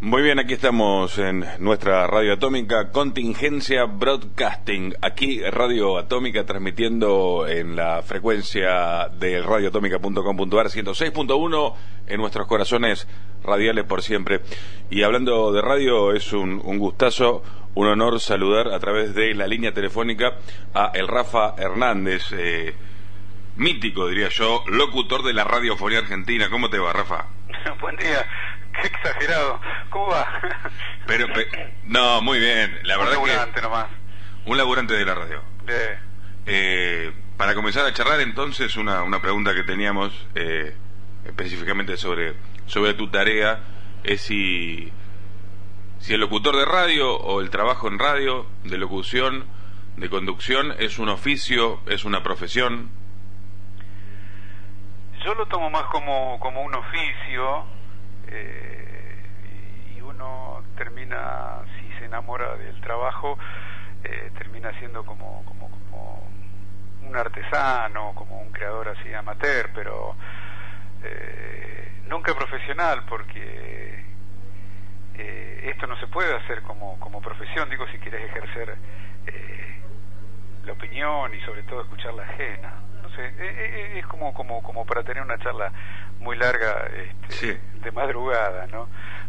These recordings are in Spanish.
Muy bien, aquí estamos en nuestra radio atómica, Contingencia Broadcasting. Aquí Radio Atómica transmitiendo en la frecuencia de radioatómica.com.ar 106.1 en nuestros corazones radiales por siempre. Y hablando de radio, es un, gustazo, un honor saludar a través de la línea telefónica a el Rafa Hernández, eh, mítico diría yo, locutor de la radiofonía argentina. ¿Cómo te va, Rafa? Buen día. Qué exagerado. ¿Cómo va? Pero, no, muy bien. La verdad un laburante nomás. Un laburante de la radio. Eh, para comenzar a charlar, entonces, una, una pregunta que teníamos eh, específicamente sobre, sobre tu tarea es si, si el locutor de radio o el trabajo en radio, de locución, de conducción, es un oficio, es una profesión. Yo lo tomo más como, como un oficio eh, termina, si se enamora del trabajo, eh, termina siendo como, como, como un artesano, como un creador así amateur, pero eh, nunca profesional porque esto no se puede hacer como, como profesión, digo, si quieres ejercer la opinión y sobre todo escuchar la ajena. No sé, es como, como, como para tener una charla muy larga este, de madrugada, ¿no?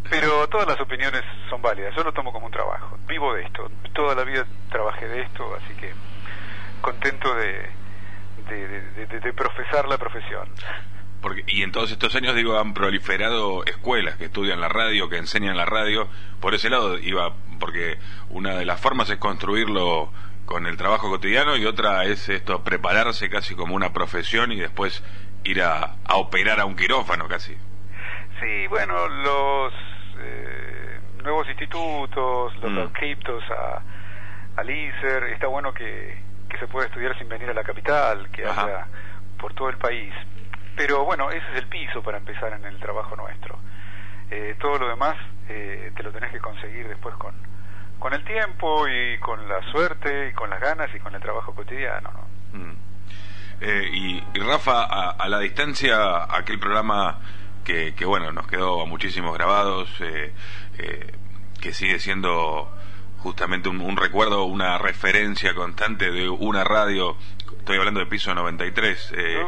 Pero todas las opiniones son válidas, yo lo tomo como un trabajo, vivo de esto, toda la vida trabajé de esto, así que contento de, de, profesar la profesión. Porque, y en todos estos años, digo, han proliferado escuelas que estudian la radio, que enseñan la radio. Por ese lado iba, porque una de las formas es construirlo con el trabajo cotidiano y otra es esto, prepararse casi como una profesión y después ir a, operar a un quirófano casi. Sí, bueno, los eh, nuevos institutos, los mm. a, al ISER, está bueno que, que se pueda estudiar sin venir a la capital, que haya por todo el país. Pero bueno, ese es el piso para empezar en el trabajo nuestro. Eh, todo lo demás eh, te lo tenés que conseguir después con, con el tiempo y con la suerte y con las ganas y con el trabajo cotidiano. ¿no? Mm. Eh, y, Rafa, a, la distancia, aquel programa que, que, bueno, nos quedó muchísimos grabados, eh, eh, que sigue siendo justamente un, recuerdo, una referencia constante de una radio, estoy hablando de piso 93, eh,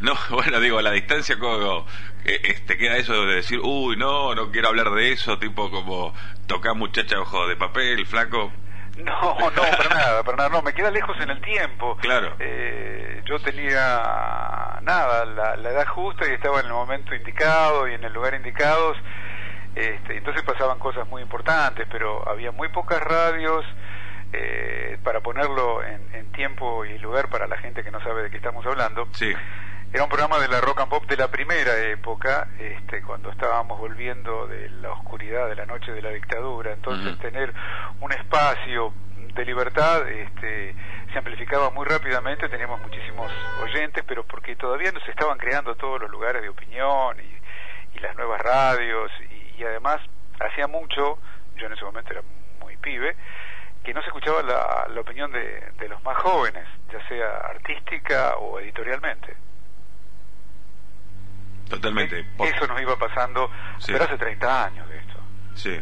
no. bueno, digo, a la distancia, como, este, queda eso de decir, uy, no, no quiero hablar de eso, tipo como tocar muchacha ojo de papel, flaco. No, no, para nada, para nada, no, me queda lejos en el tiempo. Claro. Eh, yo tenía, nada, la, edad justa y estaba en el momento indicado y en el lugar indicados. Este, entonces pasaban cosas muy importantes, pero había muy pocas radios eh, para ponerlo en, en, tiempo y lugar para la gente que no sabe de qué estamos hablando. Sí. Era un programa de la rock and pop de la primera época, este, cuando estábamos volviendo de la oscuridad de la noche de la dictadura. Entonces, tener un espacio de libertad este, se amplificaba muy rápidamente, teníamos muchísimos oyentes, pero porque todavía no se estaban creando todos los lugares de opinión y, las nuevas radios, y, además hacía mucho, yo en ese momento era muy pibe, que no se escuchaba la, la opinión de, de los más jóvenes, ya sea artística o editorialmente. Totalmente. Eso nos iba pasando, pero hace 30 años de esto. Sí.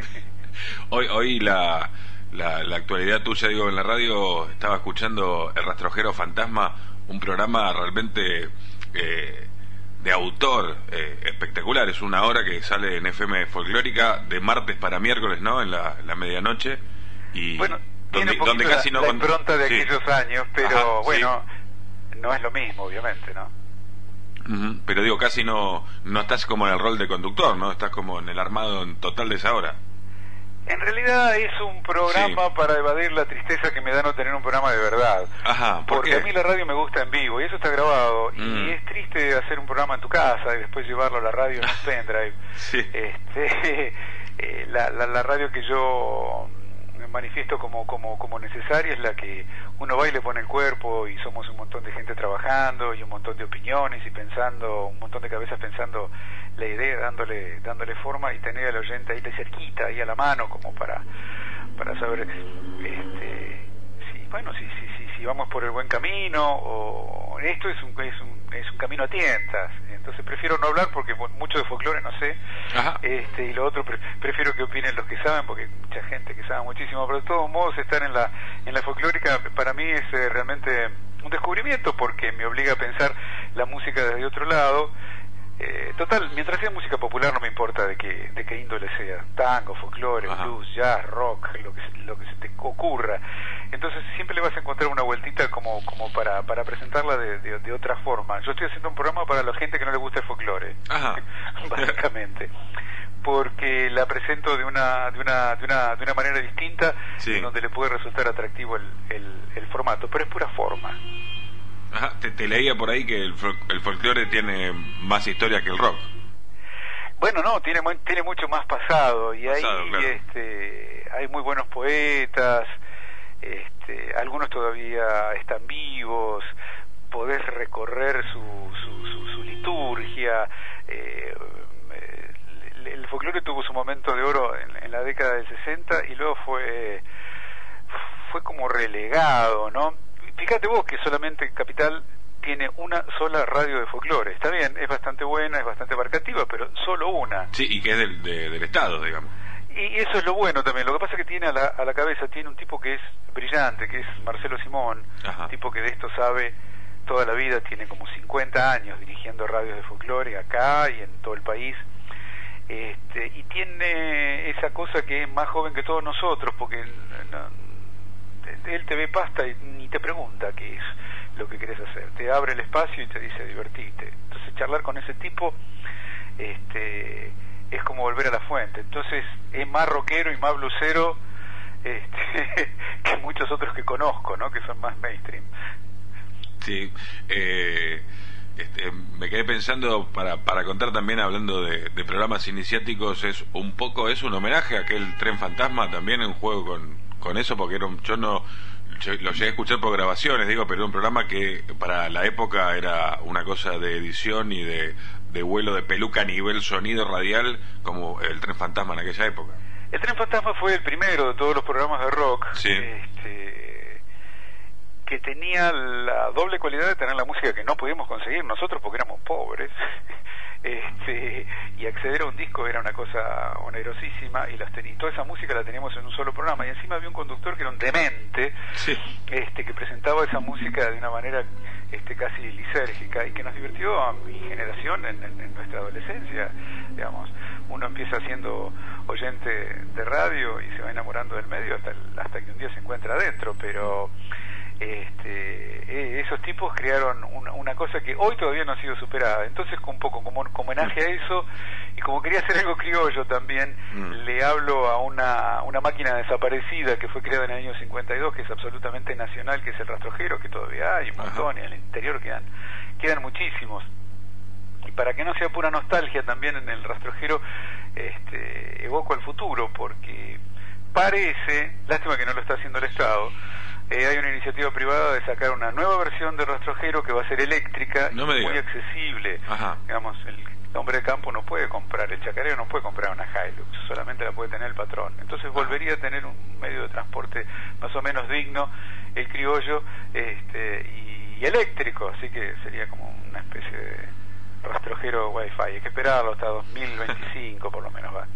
hoy hoy la, la, actualidad tuya, digo, en la radio, estaba escuchando El Rastrojero Fantasma, un programa realmente eh, de autor eh, espectacular. Es una hora que sale en FM Folclórica de martes para miércoles, ¿no? En la, medianoche. Y bueno, donde, donde casi no. La impronta de aquellos años, pero bueno, no es lo mismo, obviamente, ¿no? Pero digo, casi no, no estás como en el rol de conductor, ¿no? Estás como en el armado en total de esa hora. En realidad es un programa para evadir la tristeza que me da no tener un programa de verdad. Ajá, Porque a mí la radio me gusta en vivo y eso está grabado. Y mm. es triste hacer un programa en tu casa y después llevarlo a la radio en un pendrive. sí. Este, eh, la, la, la radio que yo manifiesto como, como, como necesaria es la que uno va y le pone el cuerpo y somos un montón de gente trabajando y un montón de opiniones y pensando, un montón de cabezas pensando la idea, dándole, dándole forma y tener al oyente ahí de cerquita, ahí a la mano como para, para saber este, si, bueno, si, si, si, si vamos por el buen camino o esto es un, es un, es un camino a tientas entonces prefiero no hablar porque mucho de folclore no sé, este y lo otro prefiero que opinen los que saben porque hay mucha gente que sabe muchísimo, pero de todos modos estar en la en la folclórica para mí es eh, realmente un descubrimiento porque me obliga a pensar la música desde otro lado eh, total, mientras sea música popular no me importa de qué, de qué índole sea, tango, folclore, blues, jazz, rock, lo que, lo que se te ocurra. Entonces siempre le vas a encontrar una vueltita como, como para, para presentarla de, de, otra forma. Yo estoy haciendo un programa para la gente que no le gusta el folclore, básicamente. porque la presento de una, de una, de una, de una manera distinta, donde le puede resultar atractivo el, el, el formato, pero es pura forma te, leía por ahí que el, el folclore tiene más historia que el rock. Bueno, no, tiene tiene mucho más pasado y hay este hay muy buenos poetas, este, algunos todavía están vivos, podés recorrer su, su, liturgia. Eh, el, folclore tuvo su momento de oro en, en, la década del 60 y luego fue fue como relegado, ¿no? Fíjate vos que solamente Capital tiene una sola radio de folclore. Está bien, es bastante buena, es bastante abarcativa, pero solo una. Sí, y que es del, del Estado, digamos. Y eso es lo bueno también. Lo que pasa es que tiene a la, a la cabeza, tiene un tipo que es brillante, que es Marcelo Simón, un tipo que de esto sabe toda la vida, tiene como 50 años dirigiendo radios de folclore acá y en todo el país. Este, y tiene esa cosa que es más joven que todos nosotros, porque él te ve pasta y ni te pregunta qué es lo que querés hacer. Te abre el espacio y te dice divertite. Entonces charlar con ese tipo este, es como volver a la fuente. Entonces es más rockero y más blusero este, que muchos otros que conozco, ¿no? que son más mainstream. Sí, eh, este, me quedé pensando para, para contar también hablando de, de, programas iniciáticos es un poco es un homenaje a aquel tren fantasma también en juego con, con eso porque era yo no lo llegué a escuchar por grabaciones, digo, pero era un programa que para la época era una cosa de edición y de, de vuelo de peluca a nivel sonido radial, como el Tren Fantasma en aquella época. El Tren Fantasma fue el primero de todos los programas de rock este, que tenía la doble cualidad de tener la música que no pudimos conseguir nosotros porque éramos pobres este, y acceder a un disco era una cosa onerosísima y las toda esa música la teníamos en un solo programa. Y encima había un conductor que era un demente este, que presentaba esa música de una manera este, casi lisérgica y que nos divirtió a mi generación en, nuestra adolescencia digamos. Uno empieza siendo oyente de radio y se va enamorando del medio hasta, hasta que un día se encuentra adentro pero este, e, esos tipos crearon una, cosa que hoy todavía no ha sido superada. Entonces, un poco como, homenaje a eso, y como quería hacer algo criollo también, mm. le hablo a una, una máquina desaparecida que fue creada en el año 52, que es absolutamente nacional, que es el rastrojero, que todavía hay un montón, y en el interior quedan, quedan muchísimos. Y para que no sea pura nostalgia también en el rastrojero, este, evoco al futuro, porque parece, lástima que no lo está haciendo el Estado, eh, hay una iniciativa privada de sacar una nueva versión del rastrojero que va a ser eléctrica y muy accesible. Digamos, el hombre de campo no puede comprar, el chacarero no puede comprar una Hilux, solamente la puede tener el patrón. Entonces volvería a tener un medio de transporte más o menos digno, el criollo este, y, eléctrico, así que sería como una especie de rastrojero Wi-Fi. Hay que esperarlo hasta 2025 por lo menos va.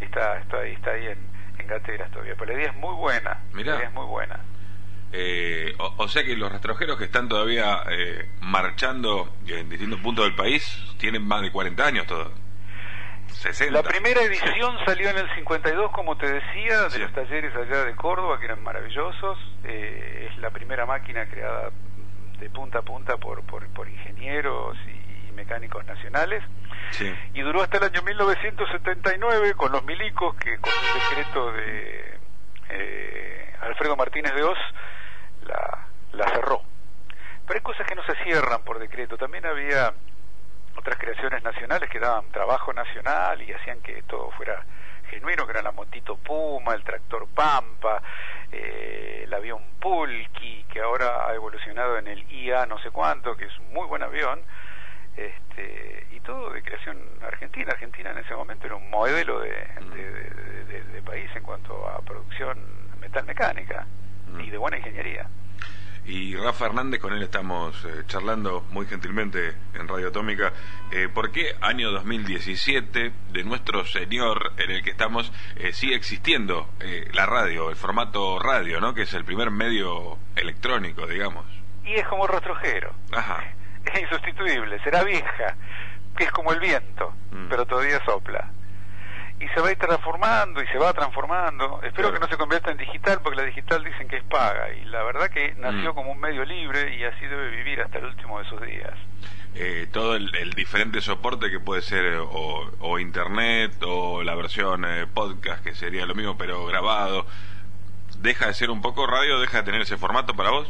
Está, está ahí, está ahí en, en Gateras todavía, pero la idea es muy buena. La idea es muy buena. Eh, o, sea que los rastrojeros que están todavía eh, marchando en distintos puntos del país tienen más de 40 años todos. 60. La primera edición salió en el 52, como te decía, de los talleres allá de Córdoba, que eran maravillosos. Eh, es la primera máquina creada de punta a punta por, por, ingenieros y, mecánicos nacionales. Y duró hasta el año 1979 con los milicos, que con un decreto de Alfredo Martínez de Oz la, la cerró. Pero hay cosas que no se cierran por decreto. También había otras creaciones nacionales que daban trabajo nacional y hacían que todo fuera genuino, que era la motito Puma, el tractor Pampa, eh, el avión Pulki, que ahora ha evolucionado en el IA no sé cuánto, que es un muy buen avión, este, y todo de creación argentina. Argentina en ese momento era un modelo de, de país en cuanto a producción metal mecánica y de buena ingeniería. Y Rafa Hernández, con él estamos eh, charlando muy gentilmente en Radio Atómica. Eh, ¿Por qué año 2017 de nuestro Señor en el que estamos eh, sigue existiendo la radio, el formato radio, ¿no? que es el primer medio electrónico, digamos? Y es como rostrojero. Ajá. Es insustituible, será vieja, que es como el viento, mm. pero todavía sopla y se va a ir transformando y se va transformando. Espero que no se convierta en digital porque la digital dicen que es paga y la verdad que nació mm. como un medio libre y así debe vivir hasta el último de sus días. Eh, todo el, diferente soporte que puede ser eh, o, internet o la versión eh, podcast que sería lo mismo pero grabado, ¿deja de ser un poco radio? ¿Deja de tener ese formato para vos?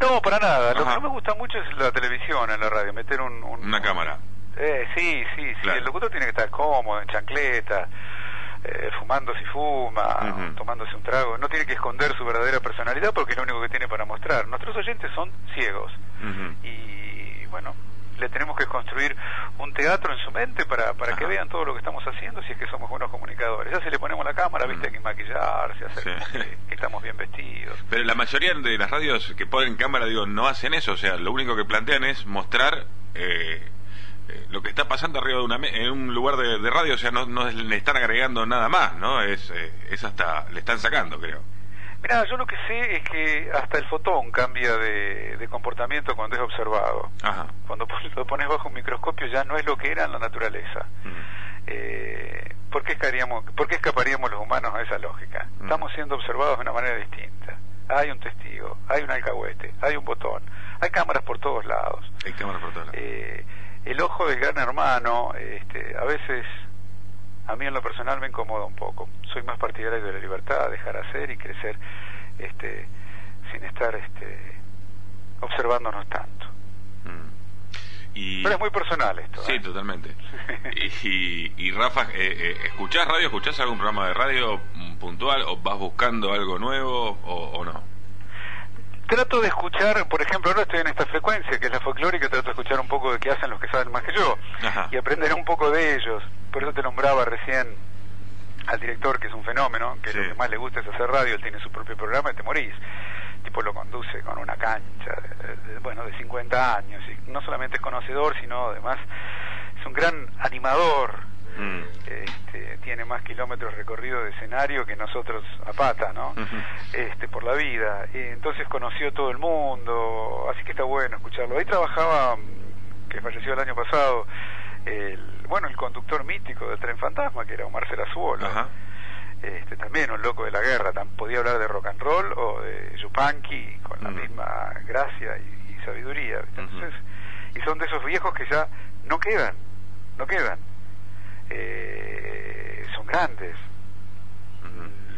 No, para nada. Lo que no me gusta mucho es la televisión en la radio, meter un, una cámara. Eh, sí, sí, sí. El locutor tiene que estar cómodo, en chancleta, eh, fumando si fuma, tomándose un trago. No tiene que esconder su verdadera personalidad porque es lo único que tiene para mostrar. Nuestros oyentes son ciegos. Y bueno, le tenemos que construir un teatro en su mente para, para que vean todo lo que estamos haciendo si es que somos buenos comunicadores. Ya si le ponemos la cámara, viste, hay que maquillarse, hacer que, estamos bien vestidos. Pero la mayoría de las radios que ponen cámara, digo, no hacen eso. O sea, lo único que plantean es mostrar... Eh, eh, lo que está pasando arriba de una en un lugar de, radio, o sea, no, no, le están agregando nada más, ¿no? Es, eh, es hasta, le están sacando, creo. Mira, yo lo que sé es que hasta el fotón cambia de, comportamiento cuando es observado. Ajá. Cuando lo pones bajo un microscopio ya no es lo que era en la naturaleza. Mm. Eh, ¿por, qué escaparíamos, ¿Por qué escaparíamos los humanos a esa lógica? Mm. Estamos siendo observados de una manera distinta. Hay un testigo, hay un alcahuete, hay un botón, hay cámaras por todos lados. Hay cámaras por todos lados. Eh, el ojo del gran hermano, este, a veces a mí en lo personal me incomoda un poco. Soy más partidario de la libertad, dejar hacer y crecer este, sin estar este, observándonos tanto. Mm. Y... Pero es muy personal esto. Sí, ¿eh? totalmente. y, y, Rafa, eh, eh, ¿escuchás radio? ¿Escuchás algún programa de radio puntual o vas buscando algo nuevo o no? Trato de escuchar, por ejemplo, ahora estoy en esta frecuencia, que es la folclórica, trato de escuchar un poco de qué hacen los que saben más que yo y aprender un poco de ellos. Por eso te nombraba recién al director, que es un fenómeno, que lo que más le gusta es hacer radio, él tiene su propio programa y te morís. Tipo lo conduce con una cancha, bueno, de 50 años, y no solamente es conocedor, sino además es un gran animador, Mm. Este, tiene más kilómetros recorridos de escenario que nosotros a pata, ¿no? este, por la vida. Y entonces conoció todo el mundo, así que está bueno escucharlo. Ahí trabajaba, que falleció el año pasado, el, bueno, el conductor mítico del tren fantasma, que era Omar Serazuolo. Este, también un loco de la guerra, podía hablar de rock and roll o de Yupanqui con la mm. misma gracia y, sabiduría. Entonces, y son de esos viejos que ya no quedan, no quedan eh, son grandes.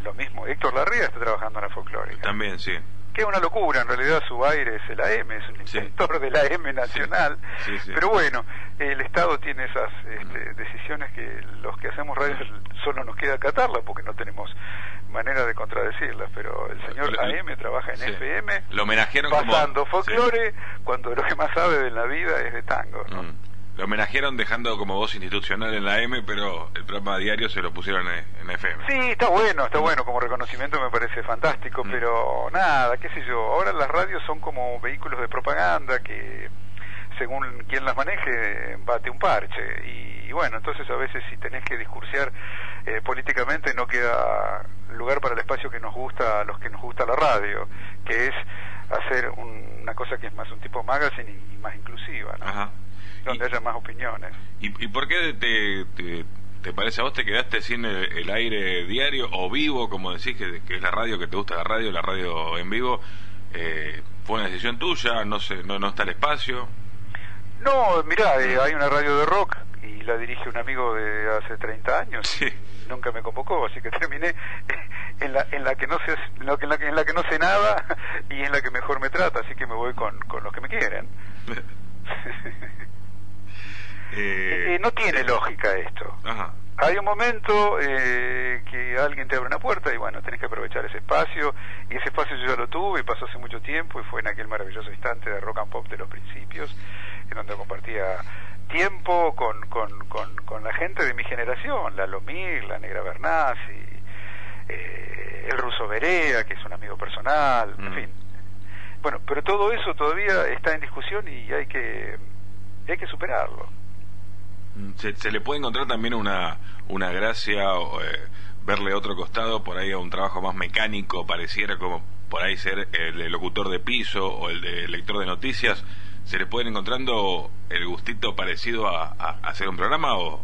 Lo mismo, Héctor Larrea está trabajando en la folclórica. También, sí. Que es una locura, en realidad su aire es el AM, es un inventor de la AM nacional. Pero bueno, el Estado tiene esas este, decisiones que los que hacemos radio solo nos queda acatarla porque no tenemos manera de contradecirlas. Pero el señor AM trabaja en FM, lo homenajearon pasando folclore, cuando lo que más sabe de la vida es de tango. ¿no? Mm. Lo homenajearon dejando como voz institucional en la M, pero el programa diario se lo pusieron en, FM. Sí, está bueno, está bueno, como reconocimiento me parece fantástico, mm. pero nada, qué sé yo, ahora las radios son como vehículos de propaganda que según quien las maneje bate un parche y, bueno, entonces a veces si tenés que discursear eh, políticamente no queda lugar para el espacio que nos gusta a los que nos gusta la radio, que es hacer una cosa que es más un tipo magazine y, más inclusiva, ¿no? Ajá donde haya más opiniones. ¿Y, por qué te, te, parece a vos te quedaste sin el, aire diario o vivo, como decís, que, es la radio que te gusta la radio, la radio en vivo? Eh, ¿Fue una decisión tuya? ¿No, sé, no, no está el espacio? No, mirá, eh, hay una radio de rock y la dirige un amigo de hace 30 años. Sí. Nunca me convocó, así que terminé en la, en la que no sé en la, en la que no sé nada y en la que mejor me trata, así que me voy con, con los que me quieren. Eh, no tiene lógica esto. Hay un momento eh, que alguien te abre una puerta y bueno, tenés que aprovechar ese espacio. Y ese espacio yo ya lo tuve y pasó hace mucho tiempo y fue en aquel maravilloso instante de rock and pop de los principios, en donde compartía tiempo con, con, con, la gente de mi generación, la Lomir, la Negra Bernasi, eh, el Ruso Berea, que es un amigo personal, en mm. fin. Bueno, pero todo eso todavía está en discusión y hay que, hay que superarlo. Mm, ¿Se, le puede encontrar también una, una gracia o eh, verle otro costado por ahí a un trabajo más mecánico, pareciera como por ahí ser el locutor de piso o el de lector de noticias? ¿Se le puede encontrando el gustito parecido a, a hacer un programa o,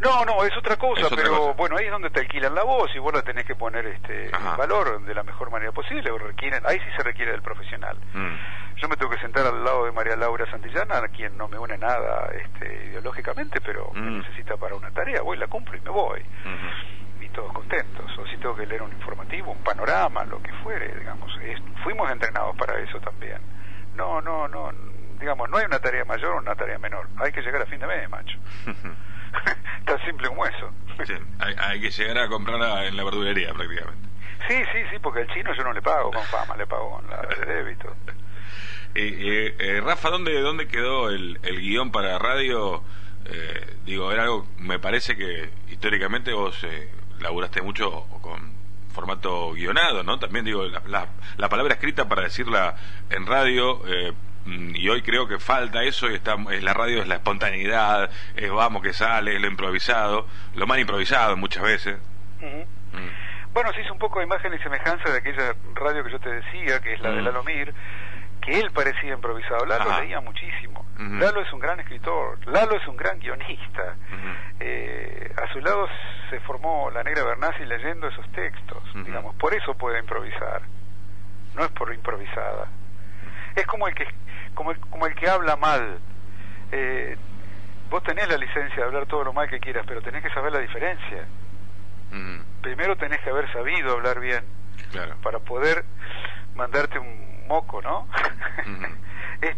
no, no, es otra cosa, pero bueno, ahí es donde te alquilan la voz y vos la tenés que poner este valor de la mejor manera posible. Requieren, ahí sí se requiere del profesional. Mm. Yo me tengo que sentar al lado de María Laura Santillana, a quien no me une nada este, ideológicamente, pero me mm. necesita para una tarea, voy, la cumplo y me voy. Y todos contentos. O si tengo que leer un informativo, un panorama, lo que fuere, digamos. fuimos entrenados para eso también. No, no, no, digamos, no hay una tarea mayor o una tarea menor. Hay que llegar a fin de mes, macho. Tan simple como eso. hay, que llegar a comprarla en la verdulería prácticamente. Sí, sí, sí, porque al chino yo no le pago con fama, le pago con la de débito. Eh, eh, Rafa, ¿dónde, ¿dónde quedó el, el guion para radio? Eh, digo, era algo, me parece que históricamente vos eh, laburaste mucho con formato guionado, ¿no? También digo, la, la, palabra escrita para decirla en radio, eh, y hoy creo que falta eso y está, es la radio es la espontaneidad, es vamos que sale, es lo improvisado, lo mal improvisado muchas veces. Mm. Bueno, se hizo un poco de imagen y semejanza de aquella radio que yo te decía, que es la de mm. Lalomir, que él parecía improvisado. Lalo leía muchísimo. Lalo es un gran escritor, Lalo es un gran guionista. Eh, a su lado se formó la Negra Bernasi leyendo esos textos, digamos, por eso puede improvisar. No es por improvisada. Es como el que como el, como el que habla mal. Eh, vos tenés la licencia de hablar todo lo mal que quieras, pero tenés que saber la diferencia. Primero tenés que haber sabido hablar bien para poder mandarte un moco, ¿no? es,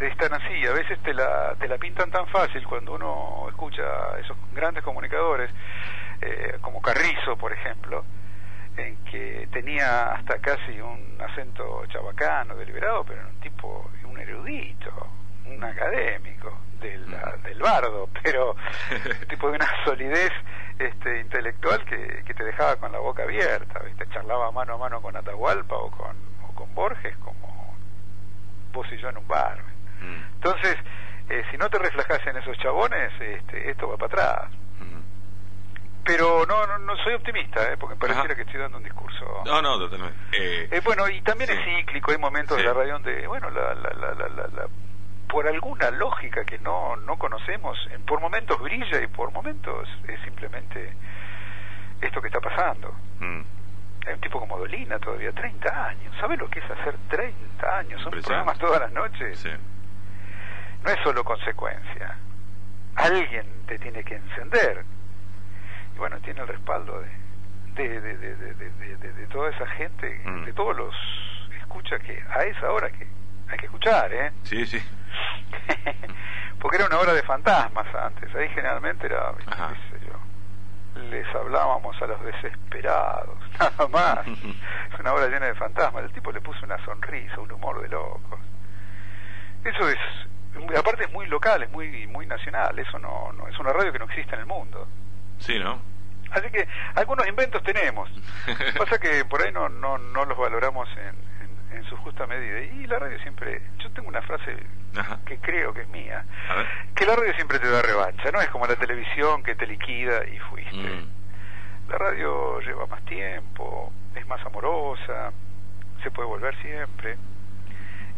es, tan así, a veces te la, te la pintan tan fácil cuando uno escucha a esos grandes comunicadores, eh, como Carrizo, por ejemplo, en que tenía hasta casi un acento chabacano, deliberado, pero era un tipo, un erudito, un académico del, del bardo, pero tipo de una solidez este, intelectual que, que te dejaba con la boca abierta, ¿viste? charlaba mano a mano con Atahualpa o con, o con Borges como vos y yo en un bar. Mm. Entonces, eh, si no te reflejas en esos chabones, este, esto va para atrás pero no, no, no soy optimista, ¿eh? porque pareciera que estoy dando un discurso. No, no, totalmente. Eh, eh, bueno, y también es cíclico, hay momentos de la radio donde, bueno, la, la, la, la, por alguna lógica que no, no conocemos, por momentos brilla y por momentos es simplemente esto que está pasando. Mm. Hay un tipo como Dolina todavía, 30 años. ¿Sabe lo que es hacer 30 años? Son programas todas las noches. No es solo consecuencia. Alguien te tiene que encender bueno, tiene el respaldo de, de, de, de toda esa gente, mm. de todos los escucha que a esa hora que hay que escuchar, ¿eh? Sí, sí. Porque era una hora de fantasmas antes, ahí generalmente era, qué sé yo, les hablábamos a los desesperados, nada más. es una hora llena de fantasmas, el tipo le puso una sonrisa, un humor de locos. Eso es, aparte es muy local, es muy muy nacional, eso no, no es una radio que no existe en el mundo. Sí, ¿no? Así que algunos inventos tenemos. Pasa que por ahí no, no, no los valoramos en, en, su justa medida. Y la radio siempre, yo tengo una frase que creo que es mía, que la radio siempre te da revancha, no es como la televisión que te liquida y fuiste. Mm. La radio lleva más tiempo, es más amorosa, se puede volver siempre.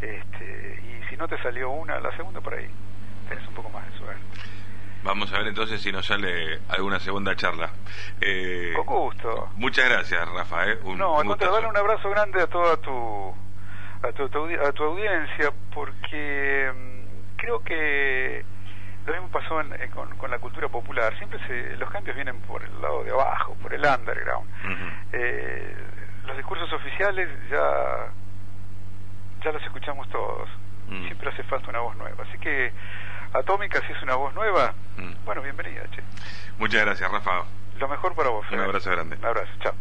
Este, y si no te salió una, la segunda por ahí, tenés un poco más de suerte. Vamos a ver entonces si nos sale alguna segunda charla. Eh, Con gusto. Muchas gracias, Rafa. Eh. Un, no, un darle un abrazo grande a toda tu a tu, a tu audiencia porque mm, creo que lo mismo pasó eh, con, la cultura popular. Siempre se, los cambios vienen por el lado de abajo, por el underground. eh, los discursos oficiales ya ya los escuchamos todos. Mm. Siempre hace falta una voz nueva. Así que Atómica, si es una voz nueva, mm. bueno, bienvenida, che. Muchas gracias, Rafa. Lo mejor para vos. Un abrazo grande. Un abrazo, chao.